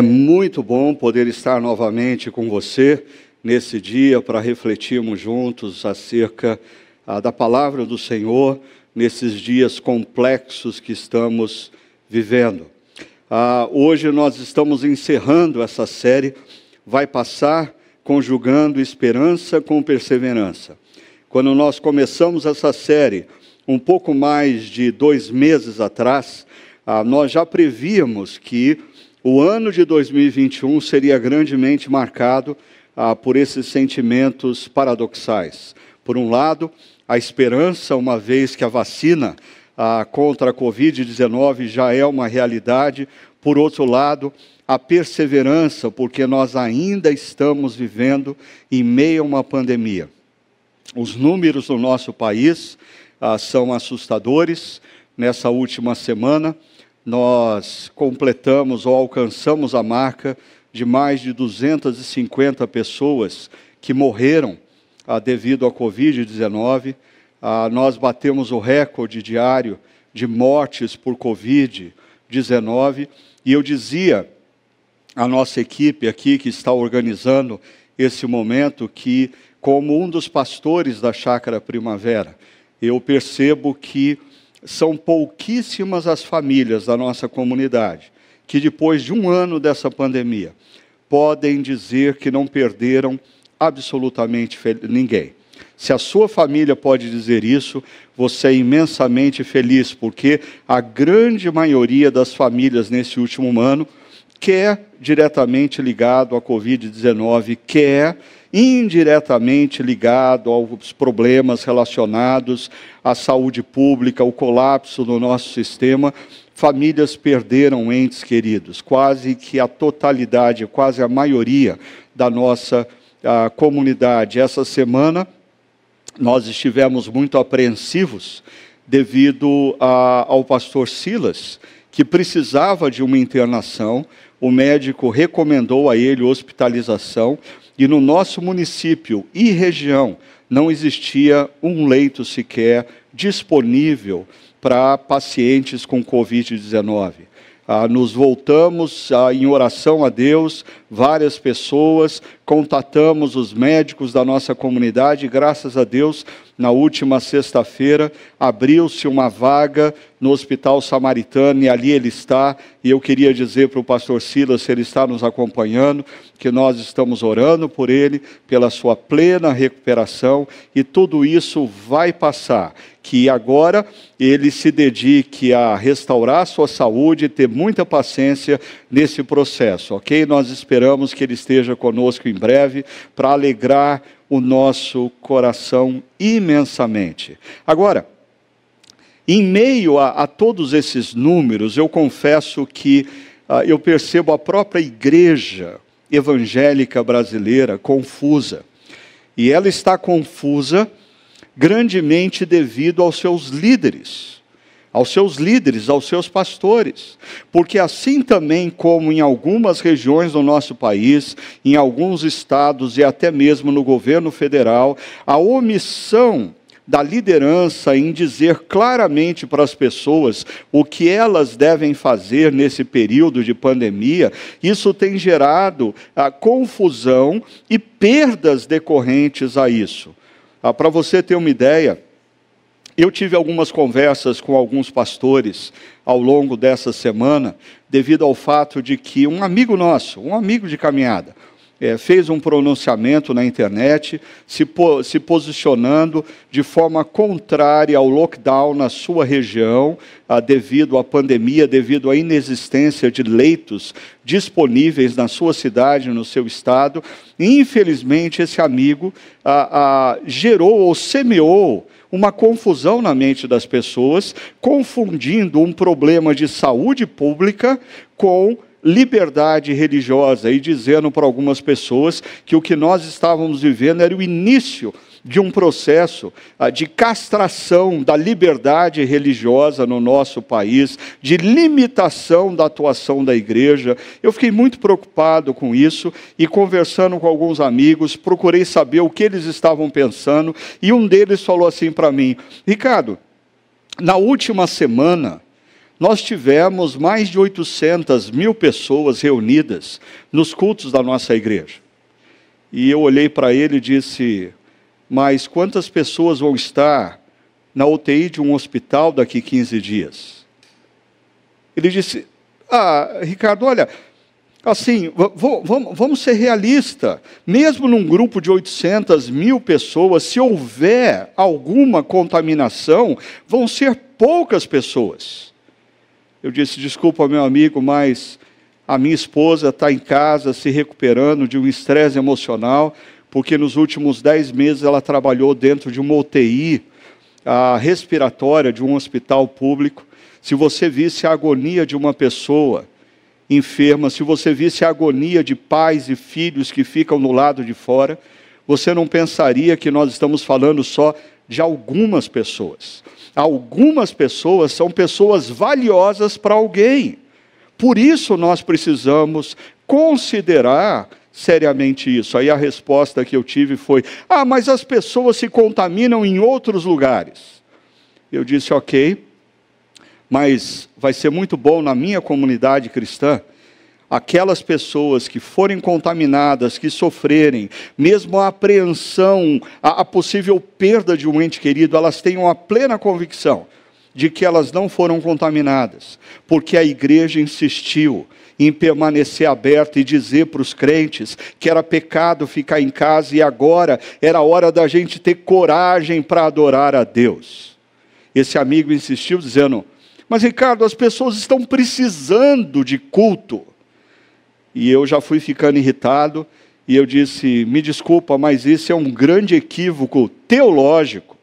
É muito bom poder estar novamente com você nesse dia para refletirmos juntos acerca ah, da palavra do Senhor nesses dias complexos que estamos vivendo. Ah, hoje nós estamos encerrando essa série, vai passar conjugando esperança com perseverança. Quando nós começamos essa série, um pouco mais de dois meses atrás, ah, nós já prevíamos que o ano de 2021 seria grandemente marcado ah, por esses sentimentos paradoxais. Por um lado, a esperança, uma vez que a vacina ah, contra a Covid-19 já é uma realidade. Por outro lado, a perseverança, porque nós ainda estamos vivendo em meio a uma pandemia. Os números no nosso país ah, são assustadores. Nessa última semana, nós completamos ou alcançamos a marca de mais de 250 pessoas que morreram ah, devido à Covid-19. Ah, nós batemos o recorde diário de mortes por Covid-19. E eu dizia à nossa equipe aqui que está organizando esse momento que, como um dos pastores da Chácara Primavera, eu percebo que são pouquíssimas as famílias da nossa comunidade que, depois de um ano dessa pandemia, podem dizer que não perderam absolutamente ninguém. Se a sua família pode dizer isso, você é imensamente feliz, porque a grande maioria das famílias nesse último ano quer diretamente ligado à Covid-19, quer indiretamente ligado aos problemas relacionados à saúde pública, o colapso do nosso sistema, famílias perderam entes queridos, quase que a totalidade, quase a maioria da nossa a, comunidade. Essa semana nós estivemos muito apreensivos devido a, ao pastor Silas, que precisava de uma internação. O médico recomendou a ele hospitalização, e no nosso município e região não existia um leito sequer disponível para pacientes com Covid-19. Ah, nos voltamos ah, em oração a Deus, várias pessoas, contatamos os médicos da nossa comunidade, graças a Deus, na última sexta-feira, abriu-se uma vaga no Hospital Samaritano e ali ele está. E eu queria dizer para o pastor Silas, se ele está nos acompanhando, que nós estamos orando por ele, pela sua plena recuperação e tudo isso vai passar. Que agora ele se dedique a restaurar sua saúde e ter muita paciência nesse processo, ok? Nós esperamos que ele esteja conosco em breve para alegrar o nosso coração imensamente. Agora, em meio a, a todos esses números, eu confesso que uh, eu percebo a própria igreja evangélica brasileira confusa. E ela está confusa grandemente devido aos seus líderes aos seus líderes, aos seus pastores. Porque assim também como em algumas regiões do nosso país, em alguns estados e até mesmo no governo federal, a omissão da liderança em dizer claramente para as pessoas o que elas devem fazer nesse período de pandemia, isso tem gerado a confusão e perdas decorrentes a isso. Ah, para você ter uma ideia, eu tive algumas conversas com alguns pastores ao longo dessa semana, devido ao fato de que um amigo nosso, um amigo de caminhada, é, fez um pronunciamento na internet, se, po se posicionando de forma contrária ao lockdown na sua região, devido à pandemia, devido à inexistência de leitos disponíveis na sua cidade, no seu estado. Infelizmente, esse amigo gerou ou semeou uma confusão na mente das pessoas, confundindo um problema de saúde pública com liberdade religiosa e dizendo para algumas pessoas que o que nós estávamos vivendo era o início de um processo ah, de castração da liberdade religiosa no nosso país, de limitação da atuação da igreja. Eu fiquei muito preocupado com isso e, conversando com alguns amigos, procurei saber o que eles estavam pensando e um deles falou assim para mim: Ricardo, na última semana, nós tivemos mais de 800 mil pessoas reunidas nos cultos da nossa igreja. E eu olhei para ele e disse: Mas quantas pessoas vão estar na UTI de um hospital daqui 15 dias? Ele disse: Ah, Ricardo, olha, assim, vamos ser realistas. Mesmo num grupo de 800 mil pessoas, se houver alguma contaminação, vão ser poucas pessoas. Eu disse: Desculpa, meu amigo, mas a minha esposa está em casa se recuperando de um estresse emocional, porque nos últimos dez meses ela trabalhou dentro de uma UTI respiratória de um hospital público. Se você visse a agonia de uma pessoa enferma, se você visse a agonia de pais e filhos que ficam no lado de fora, você não pensaria que nós estamos falando só de algumas pessoas. Algumas pessoas são pessoas valiosas para alguém. Por isso nós precisamos considerar seriamente isso. Aí a resposta que eu tive foi: ah, mas as pessoas se contaminam em outros lugares. Eu disse: ok, mas vai ser muito bom na minha comunidade cristã. Aquelas pessoas que forem contaminadas, que sofrerem, mesmo a apreensão, a, a possível perda de um ente querido, elas tenham a plena convicção de que elas não foram contaminadas, porque a igreja insistiu em permanecer aberta e dizer para os crentes que era pecado ficar em casa e agora era hora da gente ter coragem para adorar a Deus. Esse amigo insistiu dizendo: Mas Ricardo, as pessoas estão precisando de culto. E eu já fui ficando irritado. E eu disse: Me desculpa, mas isso é um grande equívoco teológico.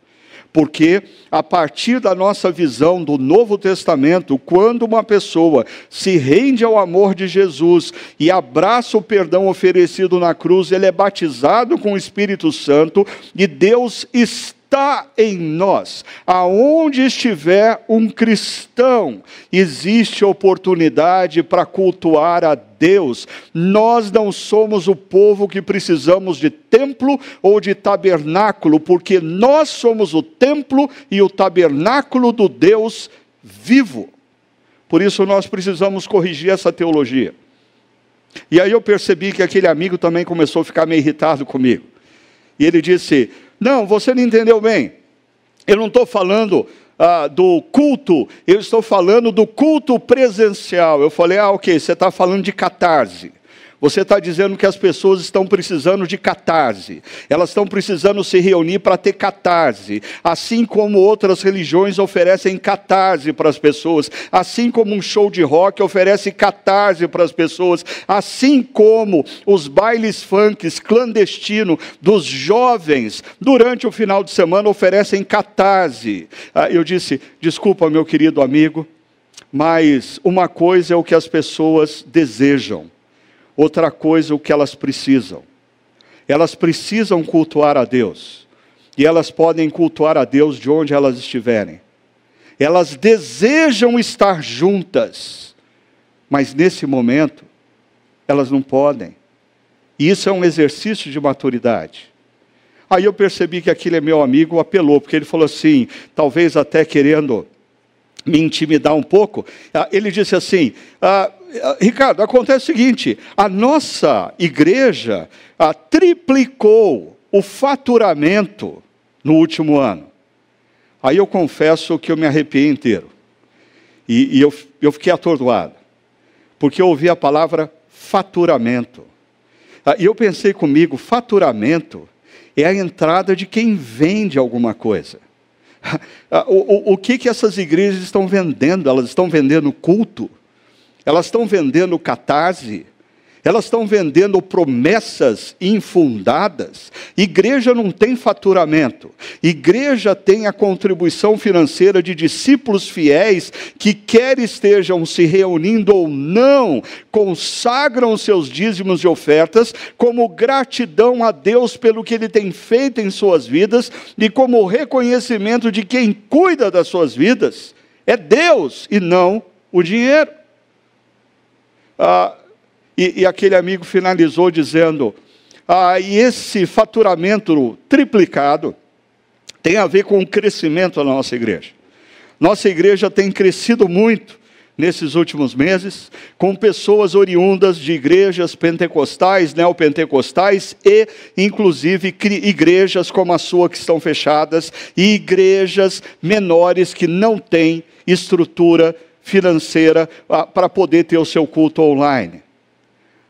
Porque a partir da nossa visão do Novo Testamento, quando uma pessoa se rende ao amor de Jesus e abraça o perdão oferecido na cruz, ele é batizado com o Espírito Santo e Deus está está em nós. Aonde estiver um cristão, existe oportunidade para cultuar a Deus. Nós não somos o povo que precisamos de templo ou de tabernáculo, porque nós somos o templo e o tabernáculo do Deus vivo. Por isso nós precisamos corrigir essa teologia. E aí eu percebi que aquele amigo também começou a ficar meio irritado comigo. E ele disse: não, você não entendeu bem. Eu não estou falando ah, do culto, eu estou falando do culto presencial. Eu falei, ah, ok, você está falando de catarse. Você está dizendo que as pessoas estão precisando de catarse, elas estão precisando se reunir para ter catarse, assim como outras religiões oferecem catarse para as pessoas, assim como um show de rock oferece catarse para as pessoas, assim como os bailes funks clandestinos dos jovens durante o final de semana oferecem catarse. Ah, eu disse, desculpa, meu querido amigo, mas uma coisa é o que as pessoas desejam outra coisa o que elas precisam. Elas precisam cultuar a Deus. E elas podem cultuar a Deus de onde elas estiverem. Elas desejam estar juntas, mas nesse momento elas não podem. E isso é um exercício de maturidade. Aí eu percebi que aquele meu amigo apelou, porque ele falou assim, talvez até querendo me intimidar um pouco. Ah, ele disse assim: ah, Ricardo, acontece o seguinte: a nossa igreja ah, triplicou o faturamento no último ano. Aí eu confesso que eu me arrepiei inteiro. E, e eu, eu fiquei atordoado. Porque eu ouvi a palavra faturamento. Ah, e eu pensei comigo: faturamento é a entrada de quem vende alguma coisa. Ah, o, o, o que, que essas igrejas estão vendendo? Elas estão vendendo culto elas estão vendendo catarse, elas estão vendendo promessas infundadas. Igreja não tem faturamento. Igreja tem a contribuição financeira de discípulos fiéis que, quer estejam se reunindo ou não, consagram seus dízimos e ofertas como gratidão a Deus pelo que Ele tem feito em suas vidas e como reconhecimento de quem cuida das suas vidas. É Deus e não o dinheiro. Ah, e, e, aquele amigo finalizou dizendo: ah, e esse faturamento triplicado tem a ver com o crescimento da nossa igreja. Nossa igreja tem crescido muito nesses últimos meses, com pessoas oriundas de igrejas pentecostais, neopentecostais e, inclusive, igrejas como a sua que estão fechadas e igrejas menores que não têm estrutura financeira ah, para poder ter o seu culto online.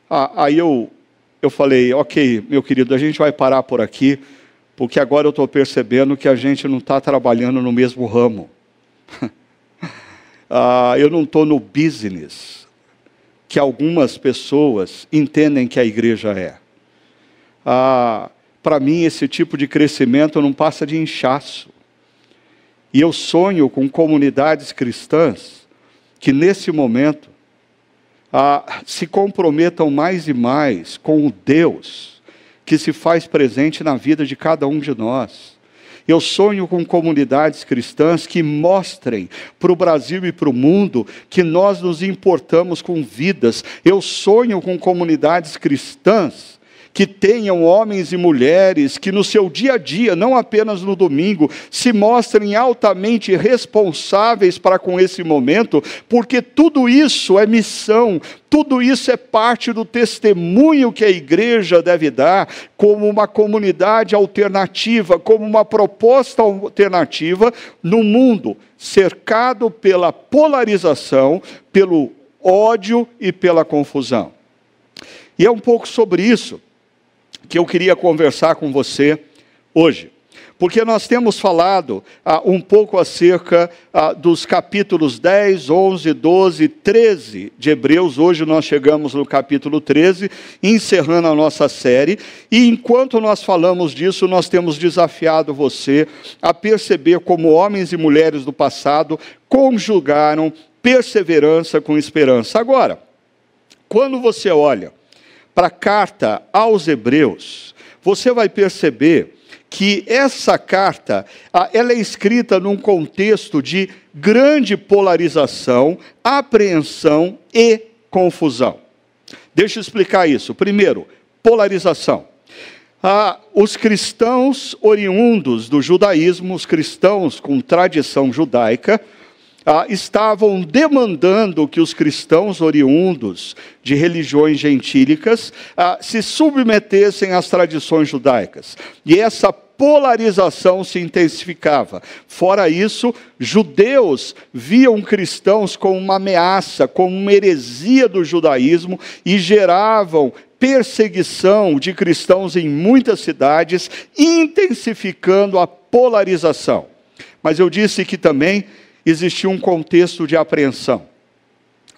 Ah, aí eu, eu falei, ok, meu querido, a gente vai parar por aqui, porque agora eu estou percebendo que a gente não está trabalhando no mesmo ramo. ah, eu não estou no business que algumas pessoas entendem que a igreja é. Ah, Para mim, esse tipo de crescimento não passa de inchaço. E eu sonho com comunidades cristãs que, nesse momento, ah, se comprometam mais e mais com o Deus que se faz presente na vida de cada um de nós. Eu sonho com comunidades cristãs que mostrem para o Brasil e para o mundo que nós nos importamos com vidas. Eu sonho com comunidades cristãs que tenham homens e mulheres que no seu dia a dia, não apenas no domingo, se mostrem altamente responsáveis para com esse momento, porque tudo isso é missão, tudo isso é parte do testemunho que a igreja deve dar como uma comunidade alternativa, como uma proposta alternativa no mundo cercado pela polarização, pelo ódio e pela confusão. E é um pouco sobre isso que eu queria conversar com você hoje. Porque nós temos falado ah, um pouco acerca ah, dos capítulos 10, 11, 12, 13 de Hebreus. Hoje nós chegamos no capítulo 13, encerrando a nossa série. E enquanto nós falamos disso, nós temos desafiado você a perceber como homens e mulheres do passado conjugaram perseverança com esperança. Agora, quando você olha para a carta aos Hebreus, você vai perceber que essa carta ela é escrita num contexto de grande polarização, apreensão e confusão. Deixa eu explicar isso. Primeiro, polarização. Ah, os cristãos oriundos do judaísmo, os cristãos com tradição judaica, ah, estavam demandando que os cristãos oriundos de religiões gentílicas ah, se submetessem às tradições judaicas. E essa polarização se intensificava. Fora isso, judeus viam cristãos como uma ameaça, como uma heresia do judaísmo e geravam perseguição de cristãos em muitas cidades, intensificando a polarização. Mas eu disse que também existia um contexto de apreensão.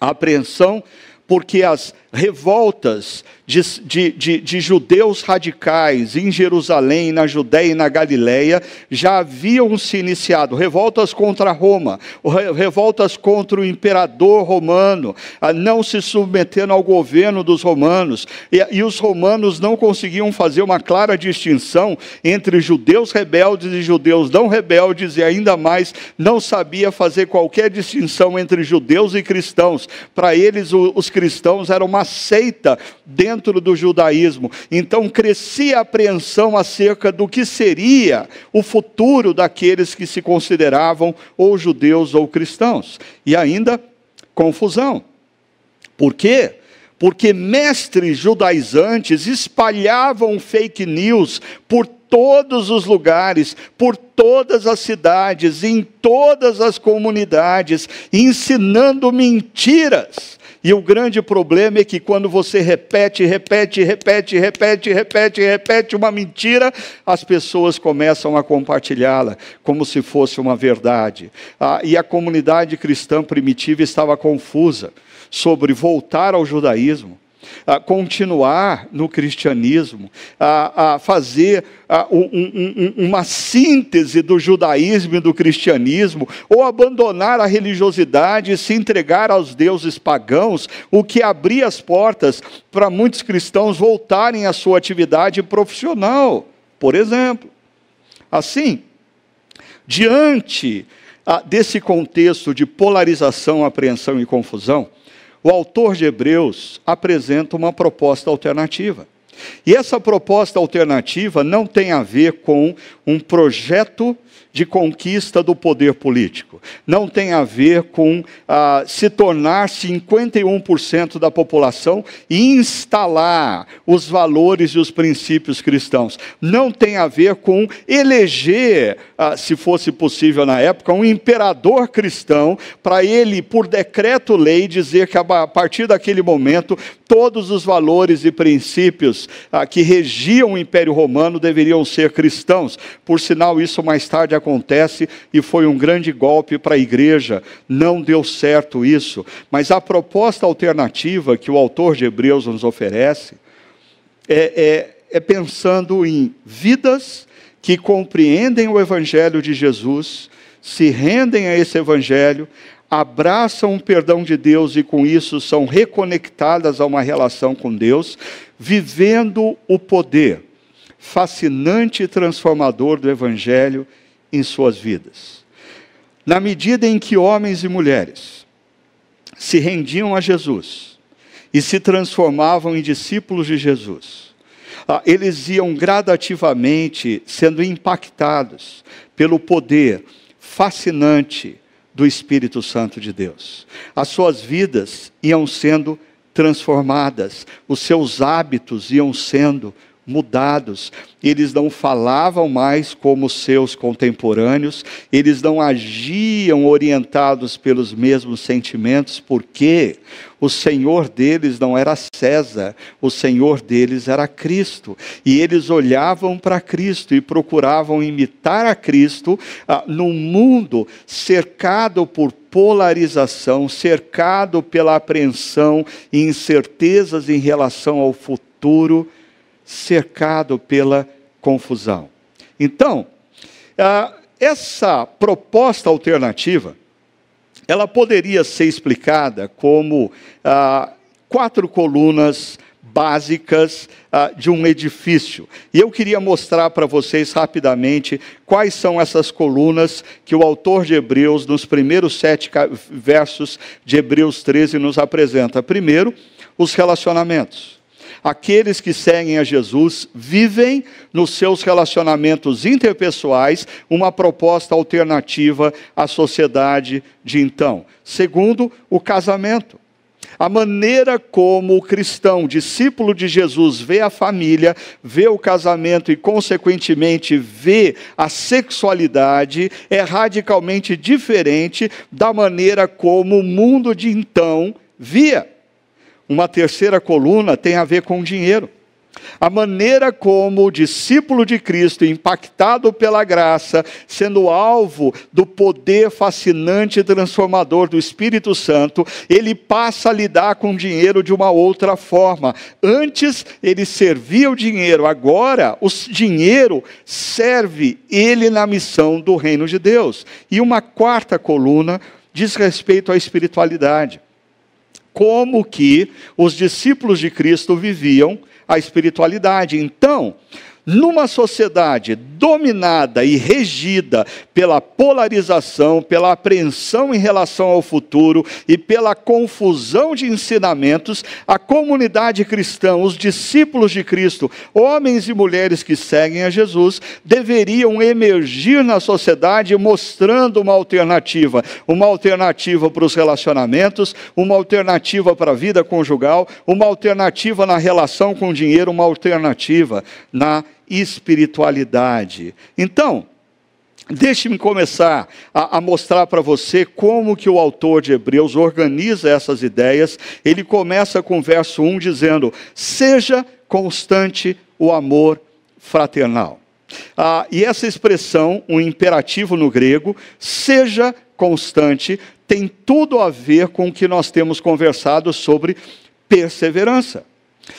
A apreensão porque as revoltas de, de, de, de, judeus radicais em Jerusalém, na Judéia e na Galiléia já haviam se iniciado. Revoltas contra Roma, revoltas contra o imperador romano, não se submetendo ao governo dos romanos. E, e os romanos não conseguiam fazer uma clara distinção entre judeus rebeldes e judeus não rebeldes, e ainda mais não sabia fazer qualquer distinção entre judeus e cristãos. Para eles, os cristãos eram uma seita dentro do judaísmo. Então crescia a apreensão acerca do que seria o futuro daqueles que se consideravam ou judeus ou cristãos. E ainda confusão. Por quê? Porque mestres judaizantes espalhavam fake news por todos os lugares, por todas as cidades, em todas as comunidades, ensinando mentiras e o grande problema é que quando você repete, repete, repete, repete, repete, repete uma mentira, as pessoas começam a compartilhá-la como se fosse uma verdade. Ah, e a comunidade cristã primitiva estava confusa sobre voltar ao judaísmo a continuar no cristianismo, a, a fazer a, um, um, uma síntese do judaísmo e do cristianismo, ou abandonar a religiosidade e se entregar aos deuses pagãos, o que abria as portas para muitos cristãos voltarem à sua atividade profissional, por exemplo. Assim, diante desse contexto de polarização, apreensão e confusão, o autor de Hebreus apresenta uma proposta alternativa. E essa proposta alternativa não tem a ver com um projeto de conquista do poder político. Não tem a ver com ah, se tornar 51% da população e instalar os valores e os princípios cristãos. Não tem a ver com eleger, ah, se fosse possível na época, um imperador cristão para ele, por decreto-lei, dizer que a partir daquele momento todos os valores e princípios ah, que regiam o Império Romano deveriam ser cristãos. Por sinal, isso mais tarde acontece e foi um grande golpe para a igreja. Não deu certo isso. Mas a proposta alternativa que o autor de Hebreus nos oferece é, é, é pensando em vidas que compreendem o Evangelho de Jesus, se rendem a esse Evangelho, abraçam o perdão de Deus e com isso são reconectadas a uma relação com Deus, vivendo o poder fascinante e transformador do Evangelho em suas vidas. Na medida em que homens e mulheres se rendiam a Jesus e se transformavam em discípulos de Jesus, ah, eles iam gradativamente sendo impactados pelo poder fascinante do Espírito Santo de Deus. As suas vidas iam sendo transformadas, os seus hábitos iam sendo mudados. Eles não falavam mais como seus contemporâneos, eles não agiam orientados pelos mesmos sentimentos, porque o Senhor deles não era César, o Senhor deles era Cristo. E eles olhavam para Cristo e procuravam imitar a Cristo ah, num mundo cercado por polarização, cercado pela apreensão e incertezas em relação ao futuro cercado pela confusão. Então, essa proposta alternativa, ela poderia ser explicada como quatro colunas básicas de um edifício. E eu queria mostrar para vocês rapidamente quais são essas colunas que o autor de Hebreus, nos primeiros sete versos de Hebreus 13, nos apresenta. Primeiro, os relacionamentos. Aqueles que seguem a Jesus vivem nos seus relacionamentos interpessoais uma proposta alternativa à sociedade de então. Segundo, o casamento. A maneira como o cristão, discípulo de Jesus, vê a família, vê o casamento e, consequentemente, vê a sexualidade é radicalmente diferente da maneira como o mundo de então via. Uma terceira coluna tem a ver com dinheiro. A maneira como o discípulo de Cristo, impactado pela graça, sendo alvo do poder fascinante e transformador do Espírito Santo, ele passa a lidar com o dinheiro de uma outra forma. Antes ele servia o dinheiro, agora o dinheiro serve ele na missão do reino de Deus. E uma quarta coluna diz respeito à espiritualidade como que os discípulos de Cristo viviam a espiritualidade. Então, numa sociedade dominada e regida pela polarização, pela apreensão em relação ao futuro e pela confusão de ensinamentos, a comunidade cristã, os discípulos de Cristo, homens e mulheres que seguem a Jesus, deveriam emergir na sociedade mostrando uma alternativa, uma alternativa para os relacionamentos, uma alternativa para a vida conjugal, uma alternativa na relação com o dinheiro, uma alternativa na espiritualidade. Então, Deixe-me começar a, a mostrar para você como que o autor de Hebreus organiza essas ideias. Ele começa com o verso 1 dizendo: Seja constante o amor fraternal. Ah, e essa expressão, um imperativo no grego, seja constante, tem tudo a ver com o que nós temos conversado sobre perseverança.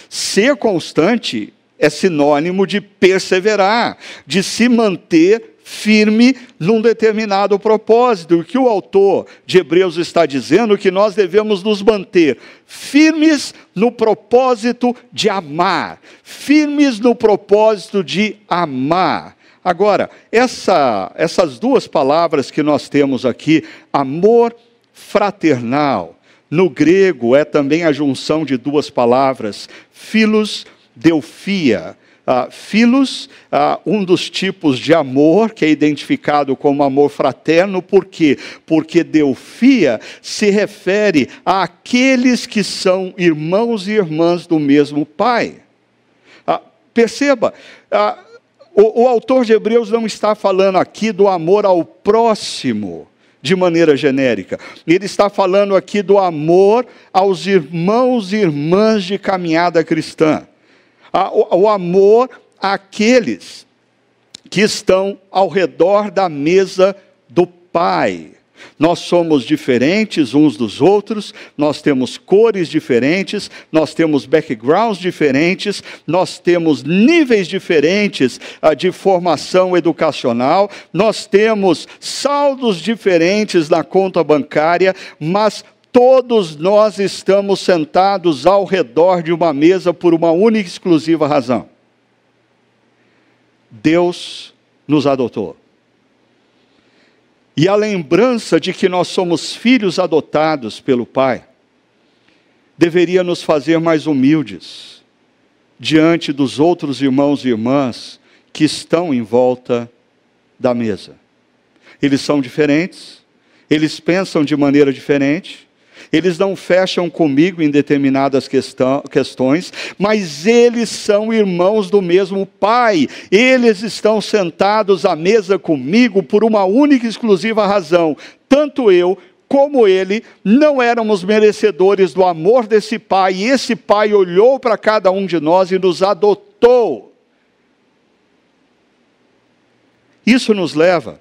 Ser constante é sinônimo de perseverar, de se manter firme num determinado propósito. O que o autor de Hebreus está dizendo é que nós devemos nos manter firmes no propósito de amar, firmes no propósito de amar. Agora, essa, essas duas palavras que nós temos aqui, amor fraternal, no grego é também a junção de duas palavras, filos Delfia. ah, filos, ah, um dos tipos de amor que é identificado como amor fraterno, por quê? Porque Delfia se refere àqueles que são irmãos e irmãs do mesmo Pai. Ah, perceba, o, o autor de Hebreus não está falando aqui do amor ao próximo de maneira genérica. Ele está falando aqui do amor aos irmãos e irmãs de caminhada cristã o amor àqueles que estão ao redor da mesa do Pai. Nós somos diferentes uns dos outros, nós temos cores diferentes, nós temos backgrounds diferentes, nós temos níveis diferentes uh, de formação educacional, nós temos saldos diferentes na conta bancária, mas Todos nós estamos sentados ao redor de uma mesa por uma única e exclusiva razão. Deus nos adotou. E a lembrança de que nós somos filhos adotados pelo Pai deveria nos fazer mais humildes diante dos outros irmãos e irmãs que estão em volta da mesa. Eles são diferentes, eles pensam de maneira diferente, eles não fecham comigo em determinadas questões, mas eles são irmãos do mesmo Pai. Eles estão sentados à mesa comigo por uma única e exclusiva razão. Tanto eu como ele, não éramos merecedores do amor desse Pai, e esse Pai olhou para cada um de nós e nos adotou. Isso nos leva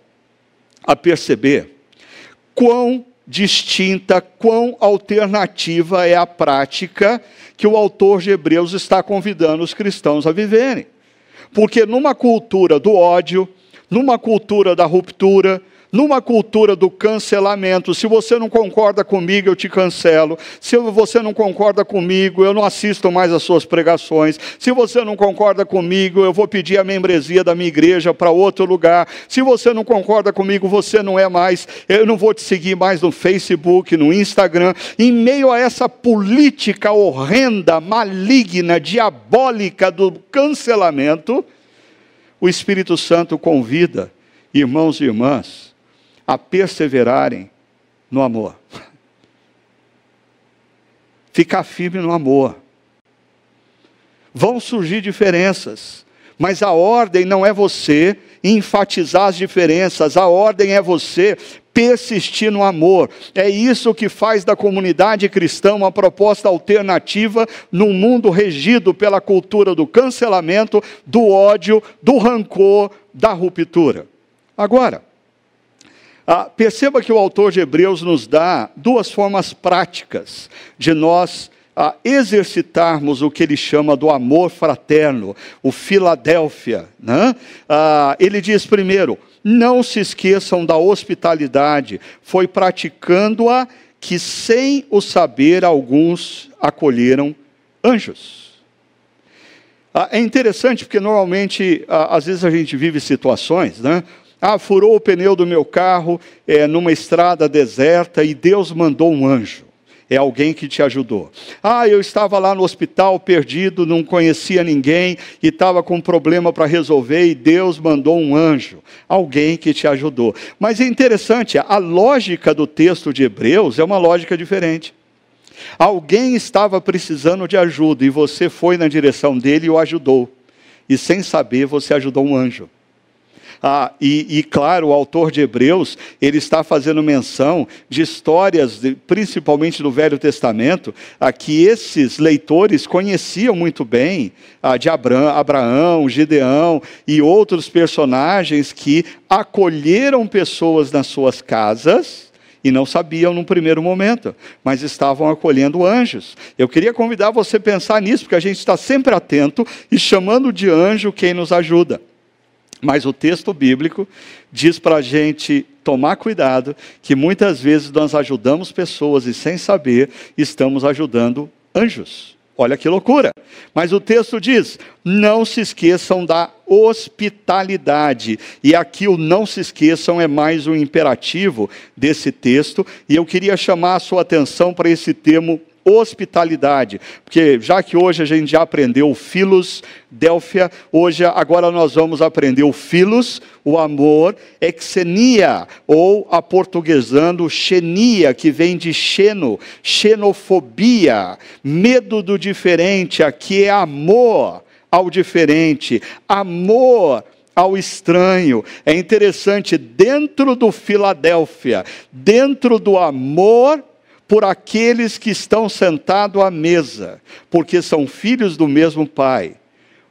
a perceber quão distinta, quão alternativa é a prática que o autor de Hebreus está convidando os cristãos a viverem. Porque numa cultura do ódio, numa cultura da ruptura, numa cultura do cancelamento, se você não concorda comigo, eu te cancelo. Se você não concorda comigo, eu não assisto mais as suas pregações. Se você não concorda comigo, eu vou pedir a membresia da minha igreja para outro lugar. Se você não concorda comigo, você não é mais, eu não vou te seguir mais no Facebook, no Instagram. Em meio a essa política horrenda, maligna, diabólica do cancelamento, o Espírito Santo convida irmãos e irmãs a perseverarem no amor. Ficar firme no amor. Vão surgir diferenças, mas a ordem não é você enfatizar as diferenças, a ordem é você persistir no amor. É isso que faz da comunidade cristã uma proposta alternativa num mundo regido pela cultura do cancelamento, do ódio, do rancor, da ruptura. Agora, ah, perceba que o autor de Hebreus nos dá duas formas práticas de nós ah, exercitarmos o que ele chama do amor fraterno, o Filadélfia. Né? Ah, ele diz primeiro: não se esqueçam da hospitalidade, foi praticando-a que, sem o saber, alguns acolheram anjos. Ah, é interessante porque normalmente, ah, às vezes a gente vive situações, né? Ah, furou o pneu do meu carro é, numa estrada deserta e Deus mandou um anjo. É alguém que te ajudou. Ah, eu estava lá no hospital perdido, não conhecia ninguém e estava com um problema para resolver e Deus mandou um anjo. Alguém que te ajudou. Mas é interessante, a lógica do texto de Hebreus é uma lógica diferente. Alguém estava precisando de ajuda e você foi na direção dele e o ajudou. E sem saber, você ajudou um anjo. Ah, e, e, claro, o autor de Hebreus, ele está fazendo menção de histórias, de, principalmente do Velho Testamento, a que esses leitores conheciam muito bem, ah, de Abraão, Abraão, Gideão e outros personagens que acolheram pessoas nas suas casas, e não sabiam num primeiro momento, mas estavam acolhendo anjos. Eu queria convidar você a pensar nisso, porque a gente está sempre atento e chamando de anjo quem nos ajuda. Mas o texto bíblico diz para a gente tomar cuidado, que muitas vezes nós ajudamos pessoas e sem saber estamos ajudando anjos. Olha que loucura. Mas o texto diz: não se esqueçam da hospitalidade. E aqui o não se esqueçam é mais um imperativo desse texto. E eu queria chamar a sua atenção para esse termo hospitalidade. Porque já que hoje a gente já aprendeu o filos, Delfia, hoje agora nós vamos aprender o filos, o amor, exenia, ou aportuguesando xenia, que vem de xeno, xenofobia, medo do diferente, aqui é amor ao diferente, amor ao estranho. É interessante, dentro do Filadélfia, dentro do amor por aqueles que estão sentados à mesa, porque são filhos do mesmo Pai.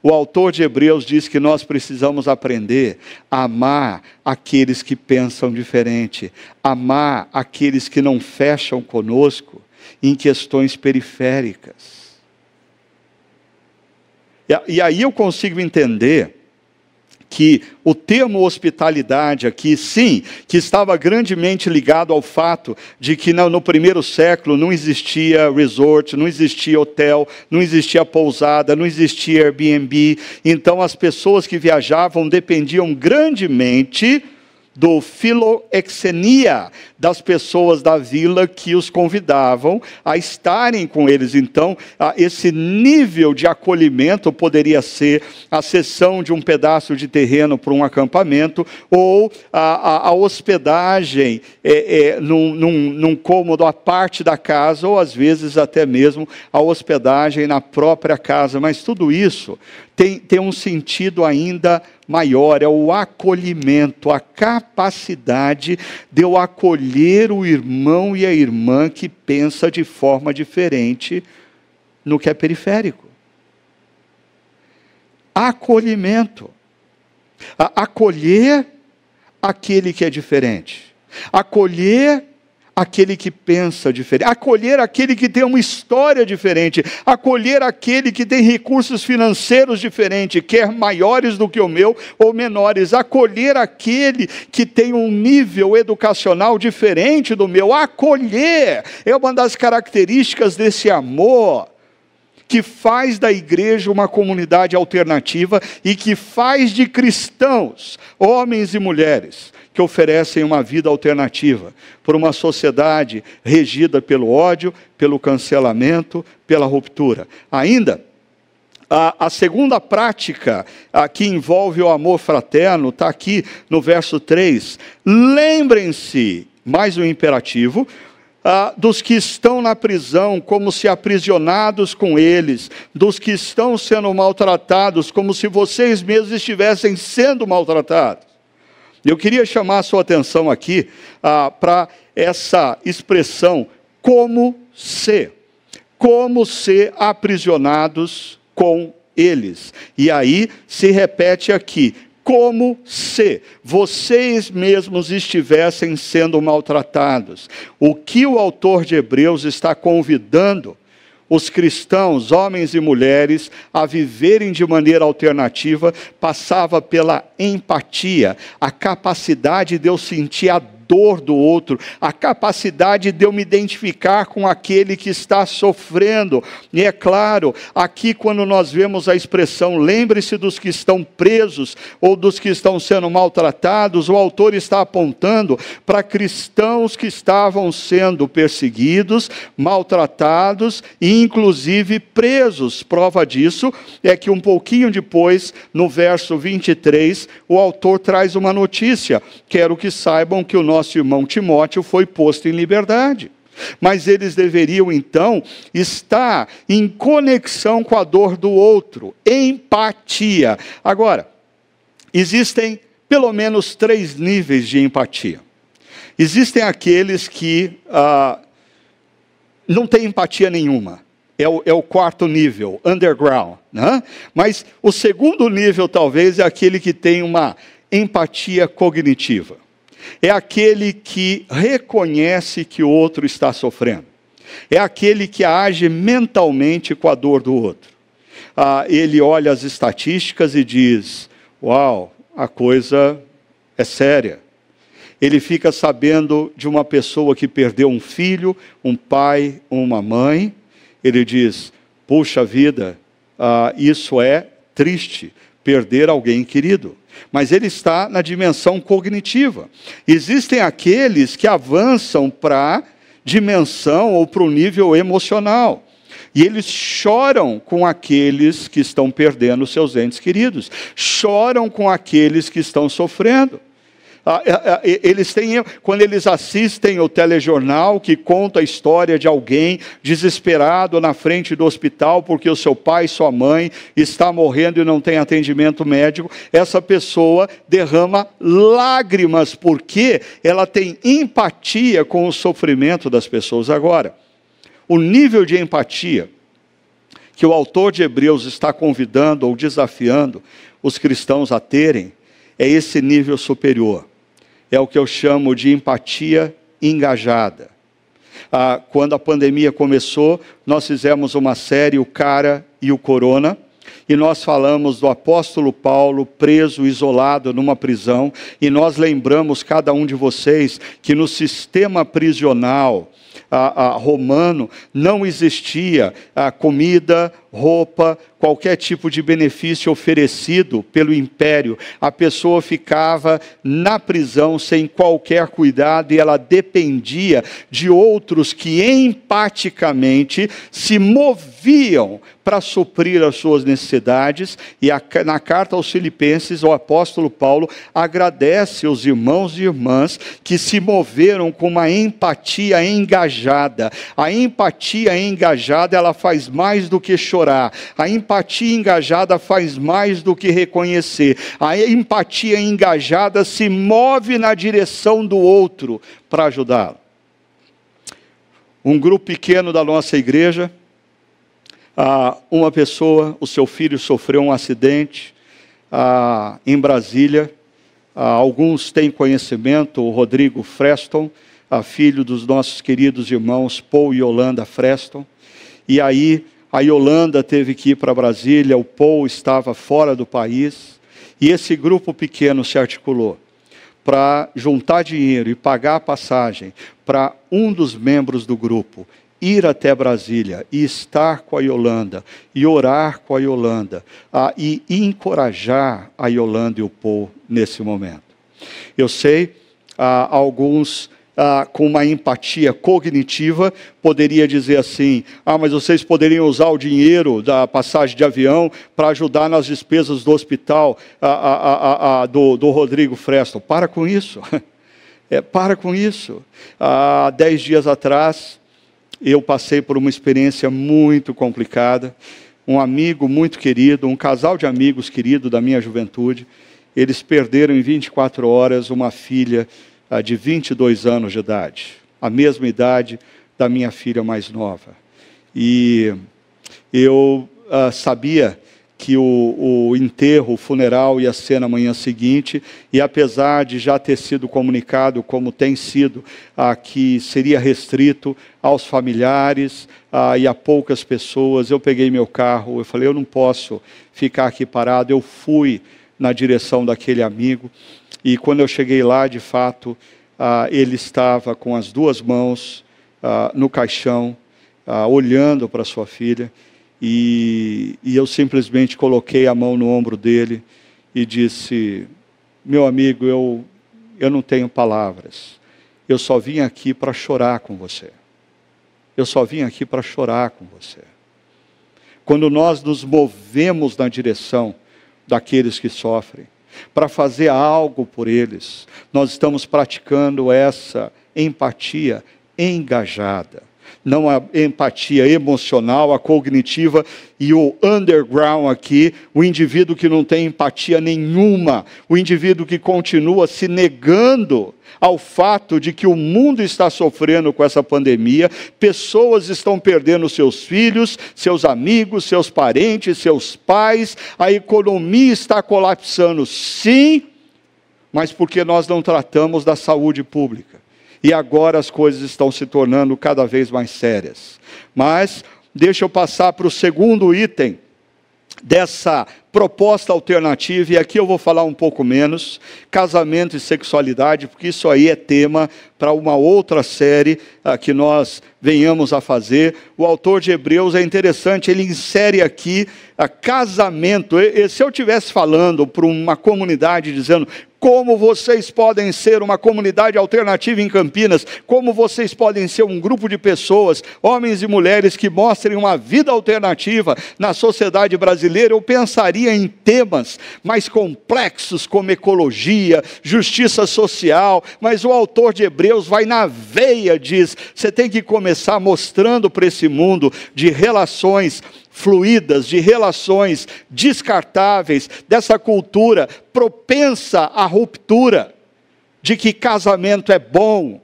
O autor de Hebreus diz que nós precisamos aprender a amar aqueles que pensam diferente, amar aqueles que não fecham conosco em questões periféricas. E aí eu consigo entender que o termo hospitalidade aqui, sim, que estava grandemente ligado ao fato de que no, primeiro século não existia resort, não existia hotel, não existia pousada, não existia Airbnb. Então as pessoas que viajavam dependiam grandemente do filoexenia das pessoas da vila que os convidavam a estarem com eles. Então, esse nível de acolhimento poderia ser a cessão de um pedaço de terreno para um acampamento ou a, a, a hospedagem é, é, num, num, num cômodo à parte da casa ou às vezes até mesmo a hospedagem na própria casa. Mas tudo isso tem, tem um sentido ainda é o acolhimento, a capacidade de eu acolher o irmão e a irmã que pensa de forma diferente no que é periférico. Acolhimento. acolher aquele que é diferente. Acolher aquele que pensa diferente, acolher aquele que tem uma história diferente, acolher aquele que tem recursos financeiros diferentes, quer maiores do que o meu ou menores, acolher aquele que tem um nível educacional diferente do meu, acolher é uma das características desse amor que faz da igreja uma comunidade alternativa e que faz de cristãos, homens e mulheres, que oferecem uma vida alternativa por uma sociedade regida pelo ódio, pelo cancelamento, pela ruptura. Ainda, a, a, segunda prática a, que envolve o amor fraterno está aqui no verso 3. Lembrem-se, mais um imperativo, ah, dos que estão na prisão, como se aprisionados com eles, dos que estão sendo maltratados, como se vocês mesmos estivessem sendo maltratados. Eu queria chamar a sua atenção aqui ah, para essa expressão, como ser. Como ser aprisionados com eles. E aí se repete aqui, como se vocês mesmos estivessem sendo maltratados. O que o autor de Hebreus está convidando os cristãos, homens e mulheres, a viverem de maneira alternativa, passava pela empatia, a capacidade de eu sentir a dor do outro, a capacidade de eu me identificar com aquele que está sofrendo. E é claro, aqui quando nós vemos a expressão lembre-se dos que estão presos ou dos que estão sendo maltratados, o autor está apontando para cristãos que estavam sendo perseguidos, maltratados e inclusive presos. Prova disso é que um pouquinho depois, no verso 23, o autor traz uma notícia: quero que saibam que o nosso nosso irmão Timóteo foi posto em liberdade. Mas eles deveriam então estar em conexão com a dor do outro, empatia. Agora, existem pelo menos três níveis de empatia. Existem aqueles que ah, não têm empatia nenhuma. É o, é o, quarto nível, underground. Né? Mas o segundo nível, talvez, é aquele que tem uma empatia cognitiva é aquele que reconhece que o outro está sofrendo, é aquele que age mentalmente com a dor do outro. Ah, ele olha as estatísticas e diz: Uau, a coisa é séria. Ele fica sabendo de uma pessoa que perdeu um filho, um pai, uma mãe. Ele diz: Puxa vida, ah, isso é triste, perder alguém querido mas ele está na dimensão cognitiva. Existem aqueles que avançam para dimensão ou para o nível emocional. E eles choram com aqueles que estão perdendo seus entes queridos, choram com aqueles que estão sofrendo. Ah, é, é, eles têm, quando eles assistem o telejornal que conta a história de alguém desesperado na frente do hospital porque o seu pai, sua mãe está morrendo e não tem atendimento médico, essa pessoa derrama lágrimas porque ela tem empatia com o sofrimento das pessoas agora. O nível de empatia que o autor de Hebreus está convidando ou desafiando os cristãos a terem é esse nível superior é o que eu chamo de empatia engajada. Ah, quando a pandemia começou, nós fizemos uma série, O Cara e o Corona, e nós falamos do apóstolo Paulo preso, isolado numa prisão, e nós lembramos cada um de vocês que no sistema prisional, a, a, romano, não existia a comida, roupa, qualquer tipo de benefício oferecido pelo império. A pessoa ficava na prisão sem qualquer cuidado e ela dependia de outros que empaticamente se moviam para suprir as suas necessidades. E a, na carta aos Filipenses, o apóstolo Paulo agradece os irmãos e irmãs que se moveram com uma empatia engajada. A empatia engajada, ela faz mais do que chorar. A empatia engajada faz mais do que reconhecer. A empatia engajada se move na direção do outro para ajudá-lo. Um grupo pequeno da nossa igreja, uma pessoa, o seu filho sofreu um acidente em Brasília. alguns têm conhecimento, o Rodrigo Freston, filho dos nossos queridos irmãos Paul e Yolanda Freston. E aí a Yolanda teve que ir para Brasília, o Paul estava fora do país, e esse grupo pequeno se articulou para juntar dinheiro e pagar a passagem para um dos membros do grupo ir até Brasília e estar com a Yolanda e orar com a Yolanda ah, e encorajar a Yolanda e o Paul nesse momento. Eu sei, ah, alguns ah, com uma empatia cognitiva, poderia dizer assim: ah, mas vocês poderiam usar o dinheiro da passagem de avião para ajudar nas despesas do hospital ah, do, do, Rodrigo Freston. Para com isso. É, para com isso. Há dez dias atrás, eu passei por uma experiência muito complicada. Um amigo muito querido, um casal de amigos querido da minha juventude, eles perderam em 24 horas uma filha de 22 anos de idade, a mesma idade da minha filha mais nova. E eu uh, sabia que o, o, enterro, o funeral ia ser na manhã seguinte, e apesar de já ter sido comunicado, como tem sido, ah, que seria restrito aos familiares ah, e a poucas pessoas, eu peguei meu carro, eu falei, eu não posso ficar aqui parado, eu fui na direção daquele amigo, e quando eu cheguei lá, de fato, ah, ele estava com as duas mãos ah, no caixão, olhando para sua filha, e, e eu simplesmente coloquei a mão no ombro dele e disse: Meu amigo, eu, eu não tenho palavras, eu só vim aqui para chorar com você. Eu só vim aqui para chorar com você. Quando nós nos movemos na direção daqueles que sofrem, para fazer algo por eles. Nós estamos praticando essa empatia engajada. Não a empatia emocional, a cognitiva e o underground aqui, o indivíduo que não tem empatia nenhuma, o indivíduo que continua se negando ao fato de que o mundo está sofrendo com essa pandemia, pessoas estão perdendo seus filhos, seus amigos, seus parentes, seus pais, a economia está colapsando, sim, mas porque nós não tratamos da saúde pública. E agora as coisas estão se tornando cada vez mais sérias. Mas deixa eu passar para o segundo item dessa proposta alternativa, e aqui eu vou falar um pouco menos, casamento e sexualidade, porque isso aí é tema para uma outra série uh, que nós venhamos a fazer. O autor de Hebreus é interessante, ele insere aqui uh, casamento. E, e se eu estivesse falando para uma comunidade dizendo como vocês podem ser uma comunidade alternativa em Campinas, como vocês podem ser um grupo de pessoas, homens e mulheres, que mostrem uma vida alternativa na sociedade brasileira, eu pensaria em temas mais complexos como ecologia, justiça social, mas o autor de Hebreus vai na veia, diz: você tem que começar mostrando para esse mundo de relações fluídas, de relações descartáveis, dessa cultura propensa à ruptura, de que casamento é bom,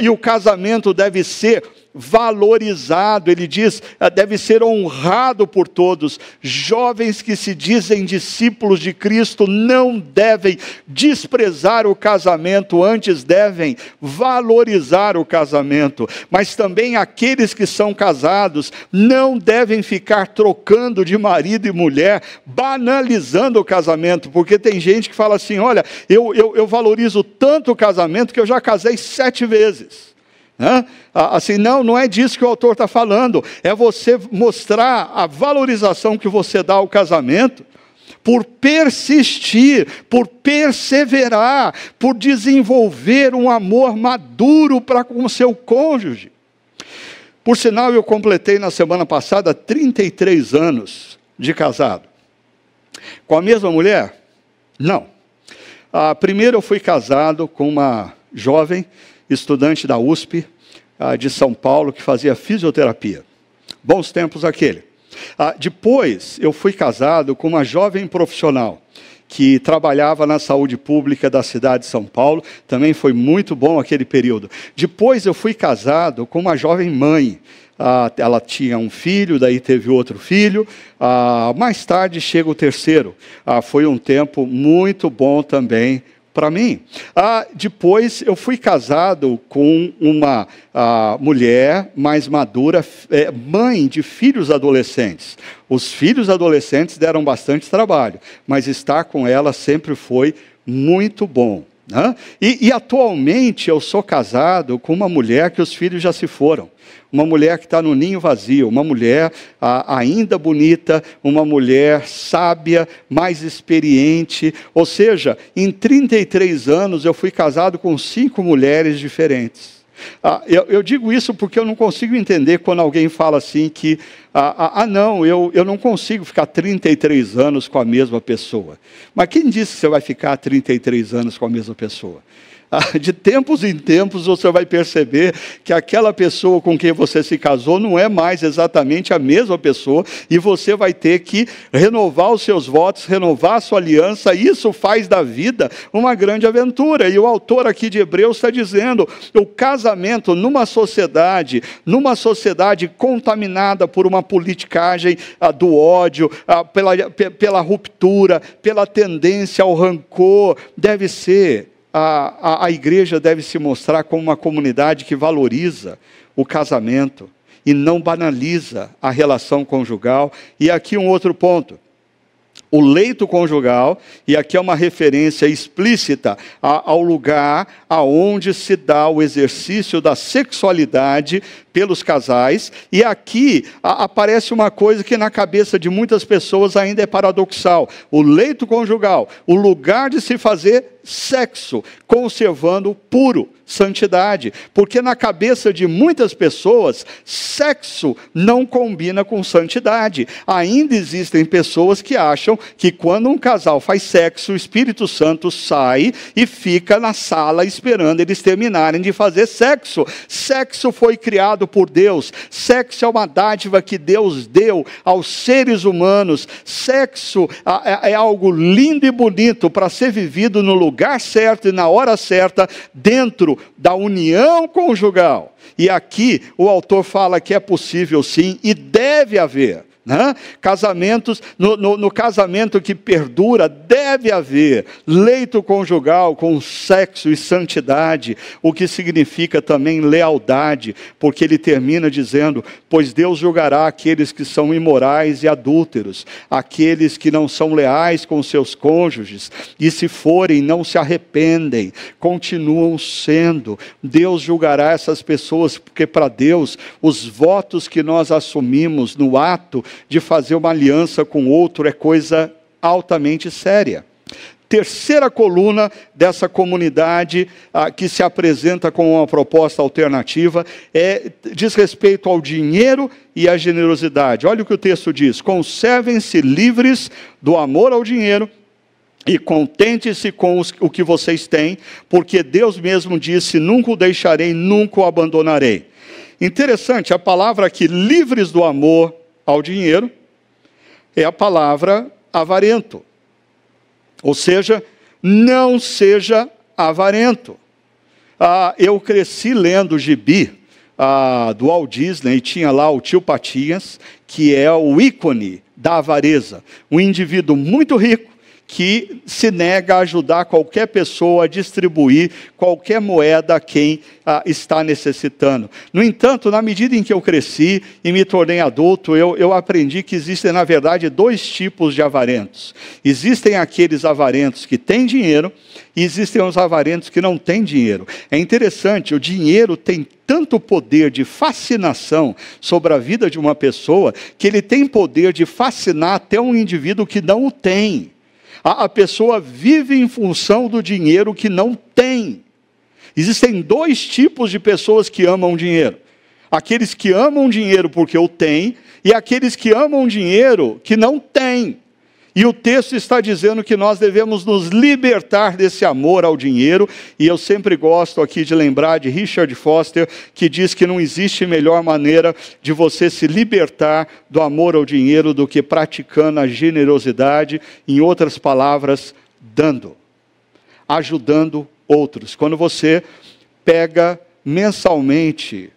e o casamento deve ser valorizado, ele diz, eh, deve ser honrado por todos. Jovens que se dizem discípulos de Cristo não devem desprezar o casamento, antes devem valorizar o casamento. Mas também aqueles que são casados não devem ficar trocando de marido e mulher, banalizando o casamento, porque tem gente que fala assim: olha, eu, eu, eu valorizo tanto o casamento que eu já casei sete vezes. Assim, não, não é disso que o autor está falando. É você mostrar a valorização que você dá ao casamento por persistir, por perseverar, por desenvolver um amor maduro para com o seu cônjuge. Por sinal, eu completei na semana passada 33 anos de casado. Com a mesma mulher? Não. Ah, primeiro eu fui casado com uma jovem estudante da USP ah, de São Paulo que fazia fisioterapia. Bons tempos aquele. Ah, depois eu fui casado com uma jovem profissional que trabalhava na saúde pública da cidade de São Paulo, também foi muito bom aquele período. Depois eu fui casado com uma jovem mãe, ah, ela tinha um filho, daí teve outro filho, mais tarde chega o terceiro. Foi um tempo muito bom também para mim. Ah, depois eu fui casado com uma ah, mulher mais madura, é, mãe de filhos adolescentes. Os filhos adolescentes deram bastante trabalho, mas estar com ela sempre foi muito bom. Né? E, e atualmente eu sou casado com uma mulher que os filhos já se foram uma mulher que está no ninho vazio, uma mulher ainda bonita, uma mulher sábia, mais experiente. Ou seja, em 33 anos eu fui casado com cinco mulheres diferentes. Ah, eu, eu, digo isso porque eu não consigo entender quando alguém fala assim que, ah, ah, ah, não, eu, eu não consigo ficar 33 anos com a mesma pessoa. Mas quem disse que você vai ficar 33 anos com a mesma pessoa? de tempos em tempos você vai perceber que aquela pessoa com quem você se casou não é mais exatamente a mesma pessoa e você vai ter que renovar os seus votos, renovar a sua aliança. Isso faz da vida uma grande aventura. E o autor aqui de Hebreus está dizendo: o casamento numa sociedade, numa sociedade contaminada por uma politicagem ah, do ódio, ah, pela, pela ruptura, pela tendência ao rancor, deve ser a, a, a igreja deve se mostrar como uma comunidade que valoriza o casamento e não banaliza a relação conjugal. E aqui um outro ponto. O leito conjugal, e aqui é uma referência explícita ao lugar aonde se dá o exercício da sexualidade pelos casais, e aqui aparece uma coisa que na cabeça de muitas pessoas ainda é paradoxal: o leito conjugal, o lugar de se fazer sexo, conservando puro, santidade, porque na cabeça de muitas pessoas, sexo não combina com santidade. Ainda existem pessoas que acham que quando um casal faz sexo, o Espírito Santo sai e fica na sala esperando eles terminarem de fazer sexo. Sexo foi criado por Deus, sexo é uma dádiva que Deus deu aos seres humanos. Sexo é, é algo lindo e bonito para ser vivido no lugar certo e na hora certa, dentro da união conjugal. E aqui o autor fala que é possível sim e deve haver Né? Casamentos, no, no, no, casamento que perdura, deve haver leito conjugal com sexo e santidade, o que significa também lealdade, porque ele termina dizendo: Pois Deus julgará aqueles que são imorais e adúlteros, aqueles que não são leais com seus cônjuges, e se forem, não se arrependem, continuam sendo. Deus julgará essas pessoas, porque para Deus, os votos que nós assumimos no ato de fazer uma aliança com outro é coisa altamente séria. Terceira coluna dessa comunidade ah, que se apresenta com uma proposta alternativa é, diz respeito ao dinheiro e à generosidade. Olha o que o texto diz: conservem-se livres do amor ao dinheiro e contente-se com os, o que vocês têm, porque Deus mesmo disse: nunca o deixarei, nunca o abandonarei. Interessante, a palavra aqui, livres do amor ao dinheiro, é a palavra avarento. Ou seja, não seja avarento. Ah, eu cresci lendo o gibi ah, do Walt Disney, e tinha lá o tio Patinhas, que é o ícone da avareza. Um indivíduo muito rico, que se nega a ajudar qualquer pessoa a distribuir qualquer moeda a quem ah, está necessitando. No entanto, na medida em que eu cresci e me tornei adulto, eu, eu aprendi que existem, na verdade, dois tipos de avarentos. Existem aqueles avarentos que têm dinheiro e existem os avarentos que não têm dinheiro. É interessante, o dinheiro tem tanto poder de fascinação sobre a vida de uma pessoa que ele tem poder de fascinar até um indivíduo que não o tem. A, a pessoa vive em função do dinheiro que não tem. Existem dois tipos de pessoas que amam dinheiro: aqueles que amam dinheiro porque o têm, e aqueles que amam dinheiro que não têm. E o texto está dizendo que nós devemos nos libertar desse amor ao dinheiro, e eu sempre gosto aqui de lembrar de Richard Foster, que diz que não existe melhor maneira de você se libertar do amor ao dinheiro do que praticando a generosidade, em outras palavras, dando, ajudando outros. Quando você pega mensalmente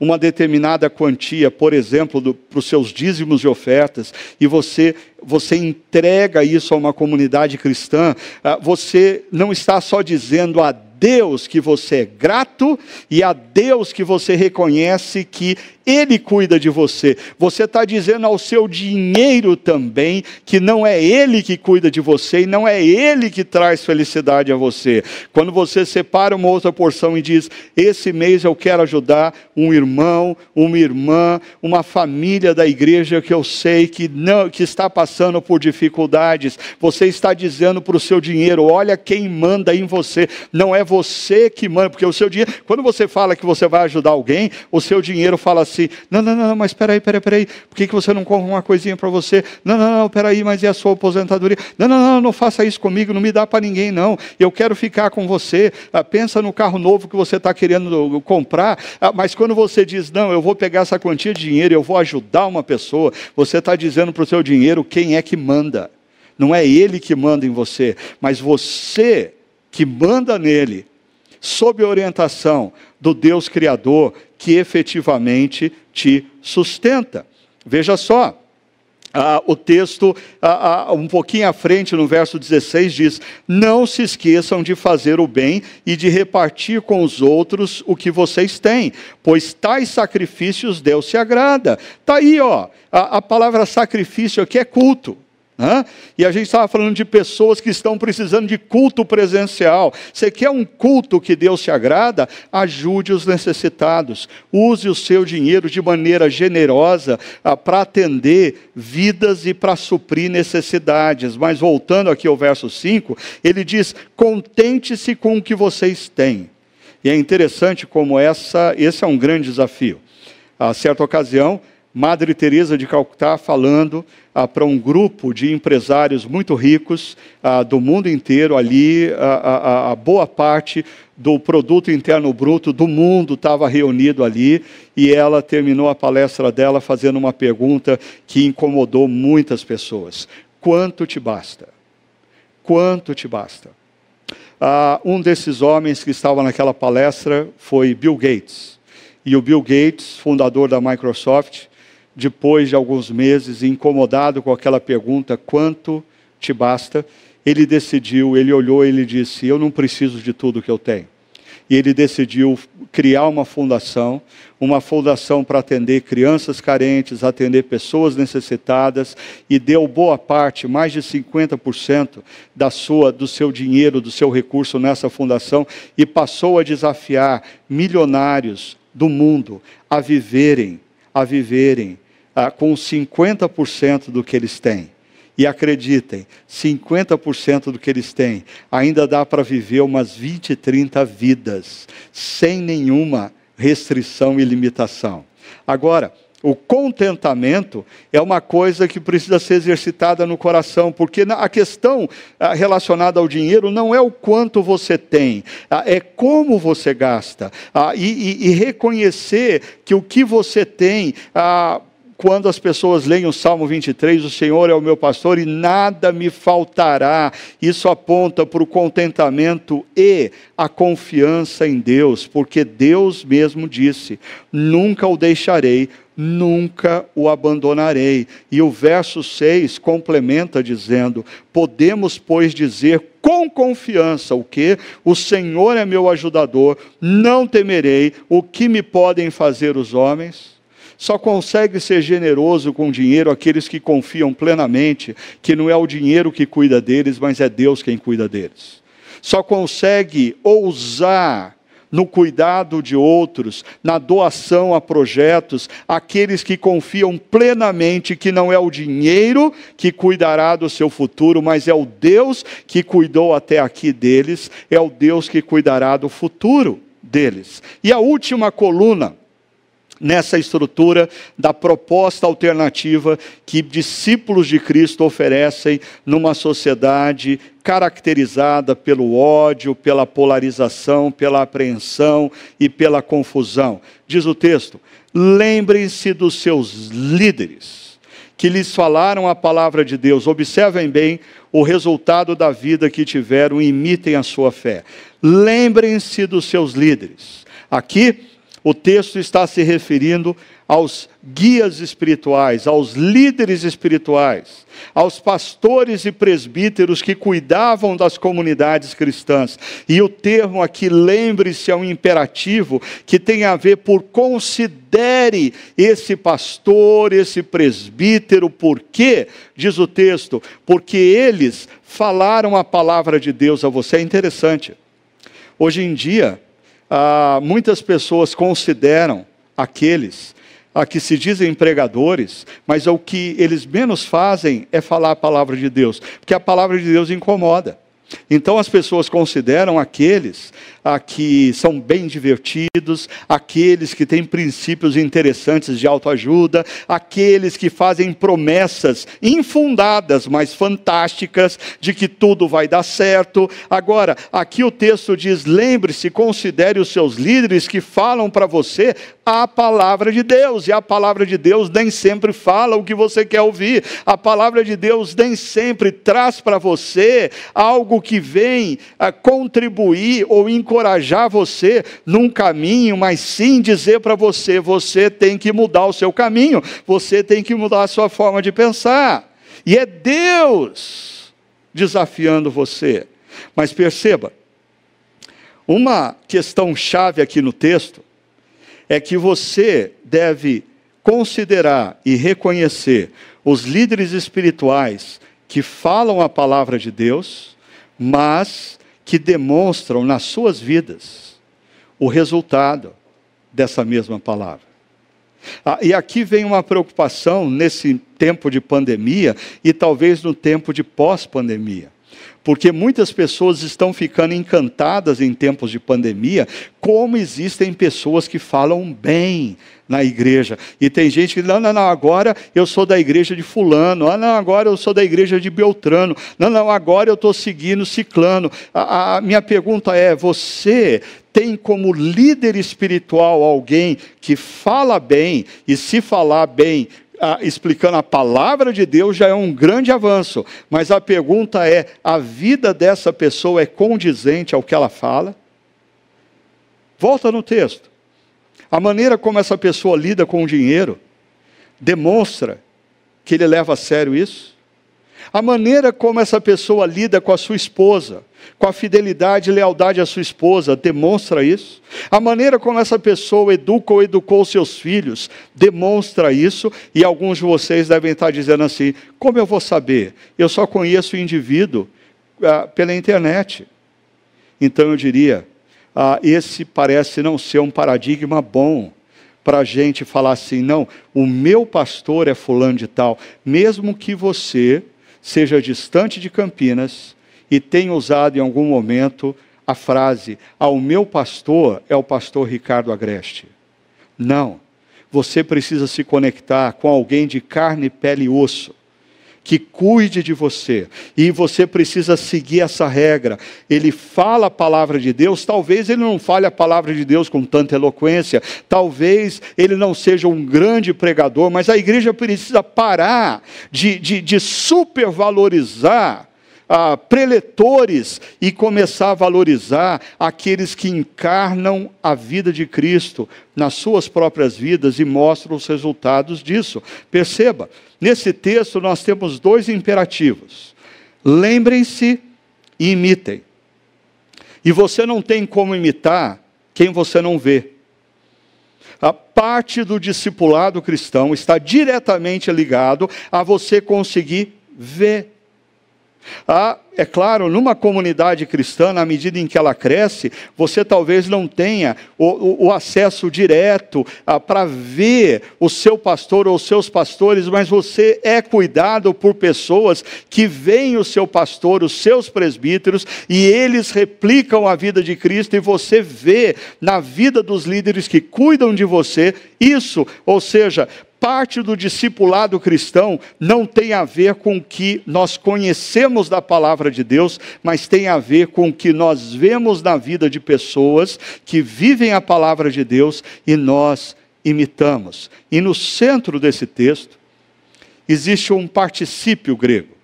uma determinada quantia, por exemplo, para os seus dízimos e ofertas, e você, você entrega isso a uma comunidade cristã, ah, você não está só dizendo a Deus que você é grato e a Deus que você reconhece que Ele cuida de você. Você está dizendo ao seu dinheiro também que não é Ele que cuida de você e não é Ele que traz felicidade a você. Quando você separa uma outra porção e diz: Esse mês eu quero ajudar um irmão, uma irmã, uma família da igreja que eu sei que, não, que está passando por dificuldades, você está dizendo para o seu dinheiro: Olha quem manda em você. Não é você que manda, porque o seu dinheiro, quando você fala que você vai ajudar alguém, o seu dinheiro fala assim: não, não, não, mas espera aí, espera aí, espera aí, por que, que você não compra uma coisinha para você? Não, não, não, espera aí, mas e a sua aposentadoria? Não, não, não, não faça isso comigo, não me dá para ninguém, não. Eu quero ficar com você. Ah, pensa no carro novo que você está querendo comprar, ah, mas quando você diz, não, eu vou pegar essa quantia de dinheiro, eu vou ajudar uma pessoa, você está dizendo para o seu dinheiro quem é que manda. Não é ele que manda em você, mas você que manda nele, sob orientação do Deus Criador que efetivamente te sustenta. Veja só, ah, o texto, ah, ah, um pouquinho à frente, no verso 16, diz: Não se esqueçam de fazer o bem e de repartir com os outros o que vocês têm, pois tais sacrifícios Deus se agrada. Está aí, ó, a, a palavra sacrifício aqui é culto. E a gente estava falando de pessoas que estão precisando de culto presencial. Você quer um culto que Deus se agrada? Ajude os necessitados. Use o seu dinheiro de maneira generosa ah, para atender vidas e para suprir necessidades. Mas voltando aqui ao verso 5, ele diz: contente-se com o que vocês têm. E é interessante como essa, esse é um grande desafio. A certa ocasião, Madre Teresa de Calcutá falando ah, para um grupo de empresários muito ricos ah, do mundo inteiro ali, a, a, a, boa parte do produto interno bruto do mundo estava reunido ali, e ela terminou a palestra dela fazendo uma pergunta que incomodou muitas pessoas: quanto te basta? Quanto te basta? Ah, um desses homens que estava naquela palestra foi Bill Gates. E o Bill Gates, fundador da Microsoft, depois de alguns meses, incomodado com aquela pergunta: quanto te basta? Ele decidiu, ele olhou ele disse: Eu não preciso de tudo que eu tenho e ele decidiu criar uma fundação, uma fundação para atender crianças carentes, atender pessoas necessitadas e deu boa parte, mais de 50% da sua do seu dinheiro, do seu recurso nessa fundação e passou a desafiar milionários do mundo a viverem, a viverem ah, com 50% do que eles têm. E acreditem, 50% do que eles têm ainda dá para viver umas 20, 30 vidas, sem nenhuma restrição e limitação. Agora, o contentamento é uma coisa que precisa ser exercitada no coração, porque a questão ah, relacionada ao dinheiro não é o quanto você tem, ah, é como você gasta. Ah, e, e reconhecer que o que você tem quando as pessoas leem o Salmo 23, o Senhor é o meu pastor e nada me faltará. Isso aponta para o contentamento e a confiança em Deus, porque Deus mesmo disse: nunca o deixarei, nunca o abandonarei. E o verso 6 complementa dizendo: Podemos, pois, dizer com confiança o que? O Senhor é meu ajudador, não temerei o que me podem fazer os homens. Só consegue ser generoso com dinheiro aqueles que confiam plenamente que não é o dinheiro que cuida deles, mas é Deus quem cuida deles. Só consegue ousar no cuidado de outros, na doação a projetos, aqueles que confiam plenamente que não é o dinheiro que cuidará do seu futuro, mas é o Deus que cuidou até aqui deles, é o Deus que cuidará do futuro deles. E a última coluna nessa estrutura da proposta alternativa que discípulos de Cristo oferecem numa sociedade caracterizada pelo ódio, pela polarização, pela apreensão e pela confusão. Diz o texto: lembrem-se dos seus líderes que lhes falaram a palavra de Deus. Observem bem o resultado da vida que tiveram e imitem a sua fé. Lembrem-se dos seus líderes. Aqui o texto está se referindo aos guias espirituais, aos líderes espirituais, aos pastores e presbíteros que cuidavam das comunidades cristãs. E o termo aqui, lembre-se, é um imperativo que tem a ver por considere esse pastor, esse presbítero, por quê? Diz o texto, porque eles falaram a palavra de Deus a você. É interessante. Hoje em dia, ah, muitas pessoas consideram aqueles a que se dizem pregadores, mas o que eles menos fazem é falar a palavra de Deus, porque a palavra de Deus incomoda. Então as pessoas consideram aqueles a que são bem divertidos, aqueles que têm princípios interessantes de autoajuda, aqueles que fazem promessas infundadas, mas fantásticas, de que tudo vai dar certo. Agora, aqui o texto diz: lembre-se, considere os seus líderes que falam para você a palavra de Deus, e a palavra de Deus nem sempre fala o que você quer ouvir, a palavra de Deus nem sempre traz para você algo que vem a contribuir ou encorajar você num caminho, mas sim dizer para você: você tem que mudar o seu caminho, você tem que mudar a sua forma de pensar, e é Deus desafiando você. Mas perceba, uma questão chave aqui no texto é que você deve considerar e reconhecer os líderes espirituais que falam a palavra de Deus, mas que demonstram nas suas vidas o resultado dessa mesma palavra. Ah, e aqui vem uma preocupação nesse tempo de pandemia e talvez no tempo de pós-pandemia porque muitas pessoas estão ficando encantadas em tempos de pandemia, como existem pessoas que falam bem na igreja. E tem gente que, não, não, não, agora eu sou da igreja de Fulano, ah, não, agora eu sou da igreja de Beltrano, não, não, agora eu estou seguindo Ciclano. A, a minha pergunta é: você tem como líder espiritual alguém que fala bem, e se falar bem, explicando a palavra de Deus já é um grande avanço, mas a pergunta é: a vida dessa pessoa é condizente ao que ela fala? Volta no texto. A maneira como essa pessoa lida com o dinheiro demonstra que ele leva a sério isso? A maneira como essa pessoa lida com a sua esposa, com a fidelidade e lealdade à sua esposa, demonstra isso. A maneira como essa pessoa educa ou educou seus filhos, demonstra isso. E alguns de vocês devem estar dizendo assim: como eu vou saber? Eu só conheço o indivíduo ah, pela internet. Então eu diria: ah, esse parece não ser um paradigma bom para a gente falar assim, não, o meu pastor é fulano de tal, mesmo que você seja distante de Campinas e tenha usado em algum momento a frase, ah, o meu pastor é o pastor Ricardo Agreste. Não, você precisa se conectar com alguém de carne, pele e osso que cuide de você. E você precisa seguir essa regra. Ele fala a palavra de Deus, talvez ele não fale a palavra de Deus com tanta eloquência, talvez ele não seja um grande pregador, mas a igreja precisa parar de, de, de supervalorizar ah, preletores e começar a valorizar aqueles que encarnam a vida de Cristo nas suas próprias vidas e mostram os resultados disso. Perceba, nesse texto nós temos dois imperativos: lembrem-se e imitem. E você não tem como imitar quem você não vê. A parte do discipulado cristão está diretamente ligado a você conseguir ver é claro, numa comunidade cristã, na medida em que ela cresce, você talvez não tenha o, o, o acesso direto ah, para ver o seu pastor ou os seus pastores, mas você é cuidado por pessoas que veem o seu pastor, os seus presbíteros, e eles replicam a vida de Cristo, e você vê na vida dos líderes que cuidam de você isso, ou seja, parte do discipulado cristão não tem a ver com o que nós conhecemos da palavra de Deus, mas tem a ver com o que nós vemos na vida de pessoas que vivem a palavra de Deus e nós imitamos. E no centro desse texto existe um particípio grego.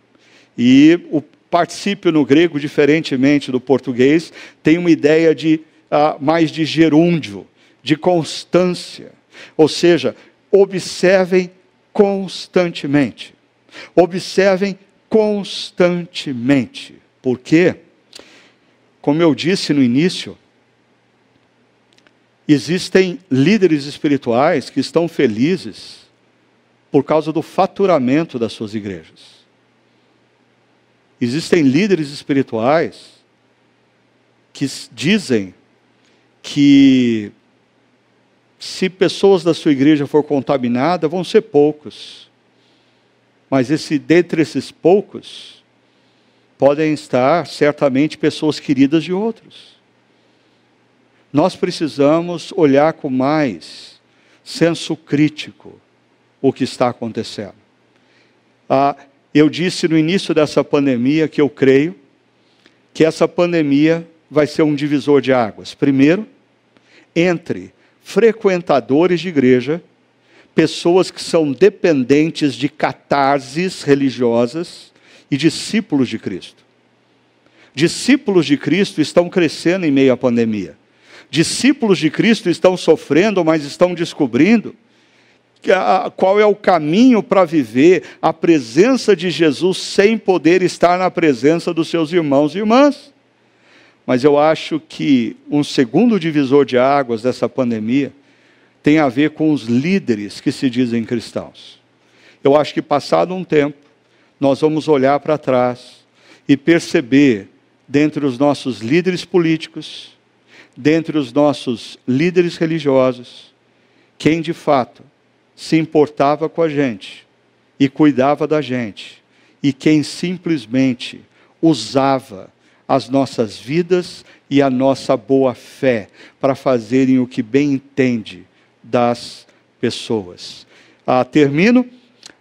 E o particípio no grego, diferentemente do português, tem uma ideia de uh, mais de gerúndio, de constância. Ou seja, observem constantemente. Observem constantemente. Por quê? Como eu disse no início, existem líderes espirituais que estão felizes por causa do faturamento das suas igrejas. Existem líderes espirituais que dizem que se pessoas da sua igreja for contaminada, vão ser poucos. Mas esse, dentre esses poucos, podem estar certamente pessoas queridas de outros. Nós precisamos olhar com mais senso crítico o que está acontecendo. Ah, eu disse no início dessa pandemia que eu creio que essa pandemia vai ser um divisor de águas. Primeiro, entre frequentadores de igreja, pessoas que são dependentes de catarses religiosas e discípulos de Cristo. Discípulos de Cristo estão crescendo em meio à pandemia. Discípulos de Cristo estão sofrendo, mas estão descobrindo qual é o caminho para viver a presença de Jesus sem poder estar na presença dos seus irmãos e irmãs. Mas eu acho que um segundo divisor de águas dessa pandemia tem a ver com os líderes que se dizem cristãos. Eu acho que passado um tempo, nós vamos olhar para trás e perceber, dentre os nossos líderes políticos, dentre os nossos líderes religiosos, quem de fato se importava com a gente e cuidava da gente, e quem simplesmente usava as nossas vidas e a nossa boa fé para fazerem o que bem entende das pessoas. Ah, termino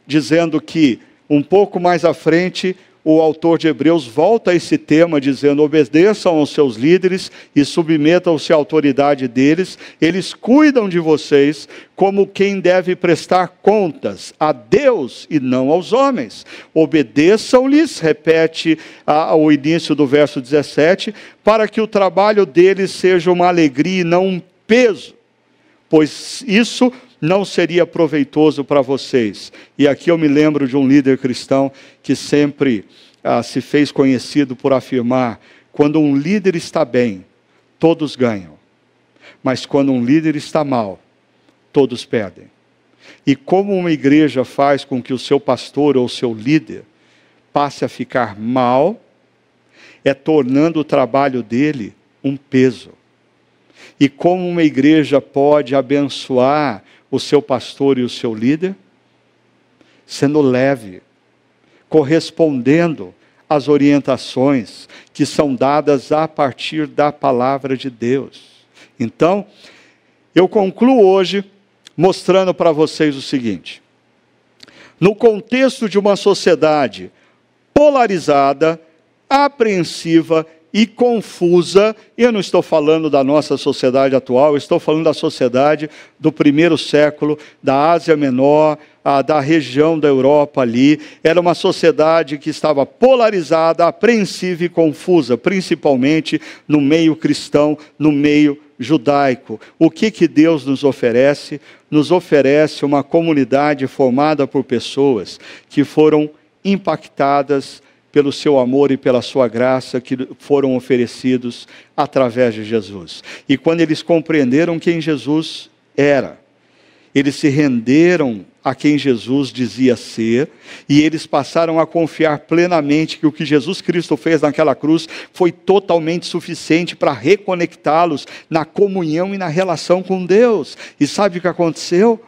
dizendo que um pouco mais à frente o autor de Hebreus volta a esse tema dizendo: obedeçam aos seus líderes e submetam-se à autoridade deles, eles cuidam de vocês como quem deve prestar contas a Deus e não aos homens. Obedeçam-lhes, repete ao início do verso 17, para que o trabalho deles seja uma alegria e não um peso, pois isso não seria proveitoso para vocês. E aqui eu me lembro de um líder cristão que sempre ah, se fez conhecido por afirmar: quando um líder está bem, todos ganham. Mas quando um líder está mal, todos perdem. E como uma igreja faz com que o seu pastor ou seu líder passe a ficar mal, é tornando o trabalho dele um peso. E como uma igreja pode abençoar o seu pastor e o seu líder? Sendo leve, correspondendo às orientações que são dadas a partir da palavra de Deus. Então, eu concluo hoje mostrando para vocês o seguinte: no contexto de uma sociedade polarizada, apreensiva e confusa, eu não estou falando da nossa sociedade atual, estou falando da sociedade do primeiro século, da Ásia Menor, a, da região da Europa ali. Era uma sociedade que estava polarizada, apreensiva e confusa, principalmente no meio cristão, no meio judaico. O que, que Deus nos oferece? Nos oferece uma comunidade formada por pessoas que foram impactadas pelo seu amor e pela sua graça que foram oferecidos através de Jesus. E quando eles compreenderam quem Jesus era, eles se renderam a quem Jesus dizia ser, e eles passaram a confiar plenamente que o que Jesus Cristo fez naquela cruz foi totalmente suficiente para reconectá-los na comunhão e na relação com Deus. E sabe o que aconteceu?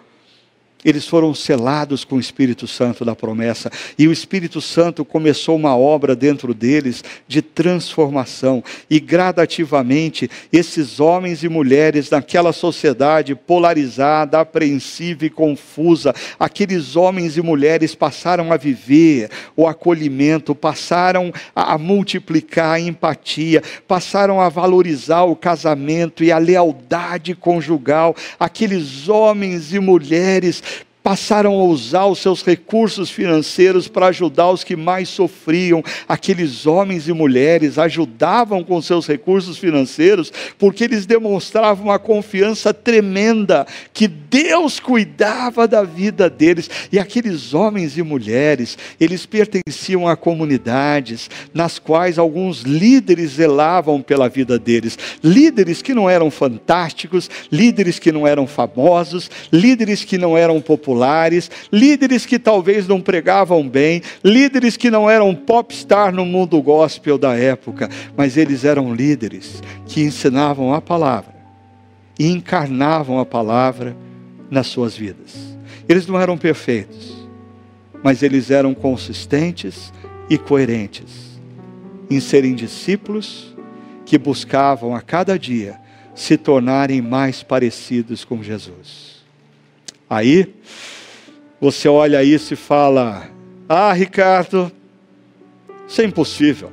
Eles foram selados com o Espírito Santo da promessa, e o Espírito Santo começou uma obra dentro deles de transformação, e gradativamente esses homens e mulheres naquela sociedade polarizada, apreensiva e confusa, aqueles homens e mulheres passaram a viver o acolhimento, passaram a multiplicar a empatia, passaram a valorizar o casamento e a lealdade conjugal, aqueles homens e mulheres passaram a usar os seus recursos financeiros para ajudar os que mais sofriam. Aqueles homens e mulheres ajudavam com seus recursos financeiros porque eles demonstravam uma confiança tremenda que Deus cuidava da vida deles. E aqueles homens e mulheres, eles pertenciam a comunidades nas quais alguns líderes zelavam pela vida deles. Líderes que não eram fantásticos, líderes que não eram famosos, líderes que não eram populares populares, líderes que talvez não pregavam bem, líderes que não eram popstar no mundo gospel da época, mas eles eram líderes que ensinavam a palavra e encarnavam a palavra nas suas vidas. Eles não eram perfeitos, mas eles eram consistentes e coerentes em serem discípulos que buscavam a cada dia se tornarem mais parecidos com Jesus. Aí, você olha isso e fala: Ah, Ricardo, isso é impossível.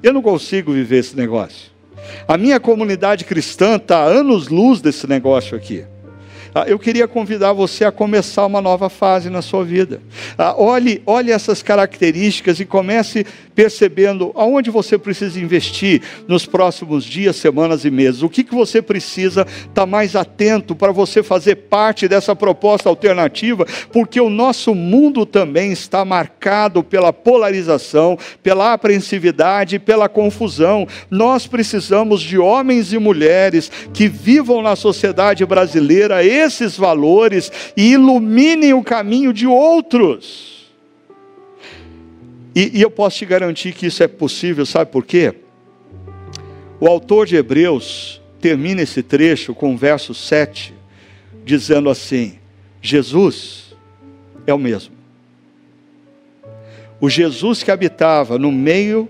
Eu não consigo viver esse negócio. A minha comunidade cristã está anos-luz desse negócio aqui. Ah, eu queria convidar você a começar uma nova fase na sua vida. Ah, olhe, olhe essas características e comece percebendo aonde você precisa investir nos próximos dias, semanas e meses. O que, que você precisa estar tá mais atento para você fazer parte dessa proposta alternativa, porque o nosso mundo também está marcado pela polarização, pela apreensividade, pela confusão. Nós precisamos de homens e mulheres que vivam na sociedade brasileira esses valores e iluminem o caminho de outros. E, e eu posso te garantir que isso é possível, sabe por quê? O autor de Hebreus termina esse trecho com o verso 7, dizendo assim: Jesus é o mesmo. O Jesus que habitava no meio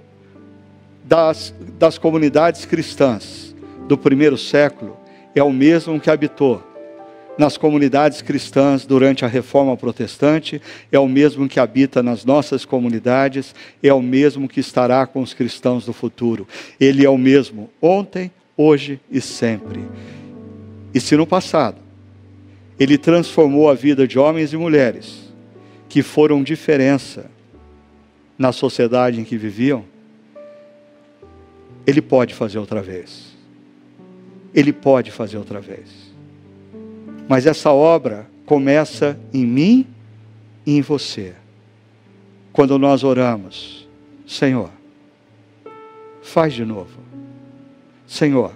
das, das comunidades cristãs do primeiro século é o mesmo que habitou nas comunidades cristãs durante a reforma protestante, é o mesmo que habita nas nossas comunidades, é o mesmo que estará com os cristãos do futuro. Ele é o mesmo ontem, hoje e sempre. E se no passado ele transformou a vida de homens e mulheres que foram diferença na sociedade em que viviam, ele pode fazer outra vez. Ele pode fazer outra vez. Mas essa obra começa em mim e em você. Quando nós oramos, Senhor, faz de novo. Senhor,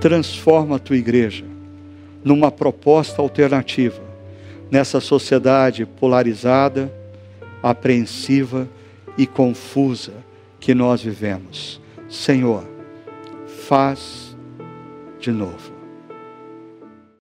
transforma a tua igreja numa proposta alternativa nessa sociedade polarizada, apreensiva e confusa que nós vivemos. Senhor, faz de novo.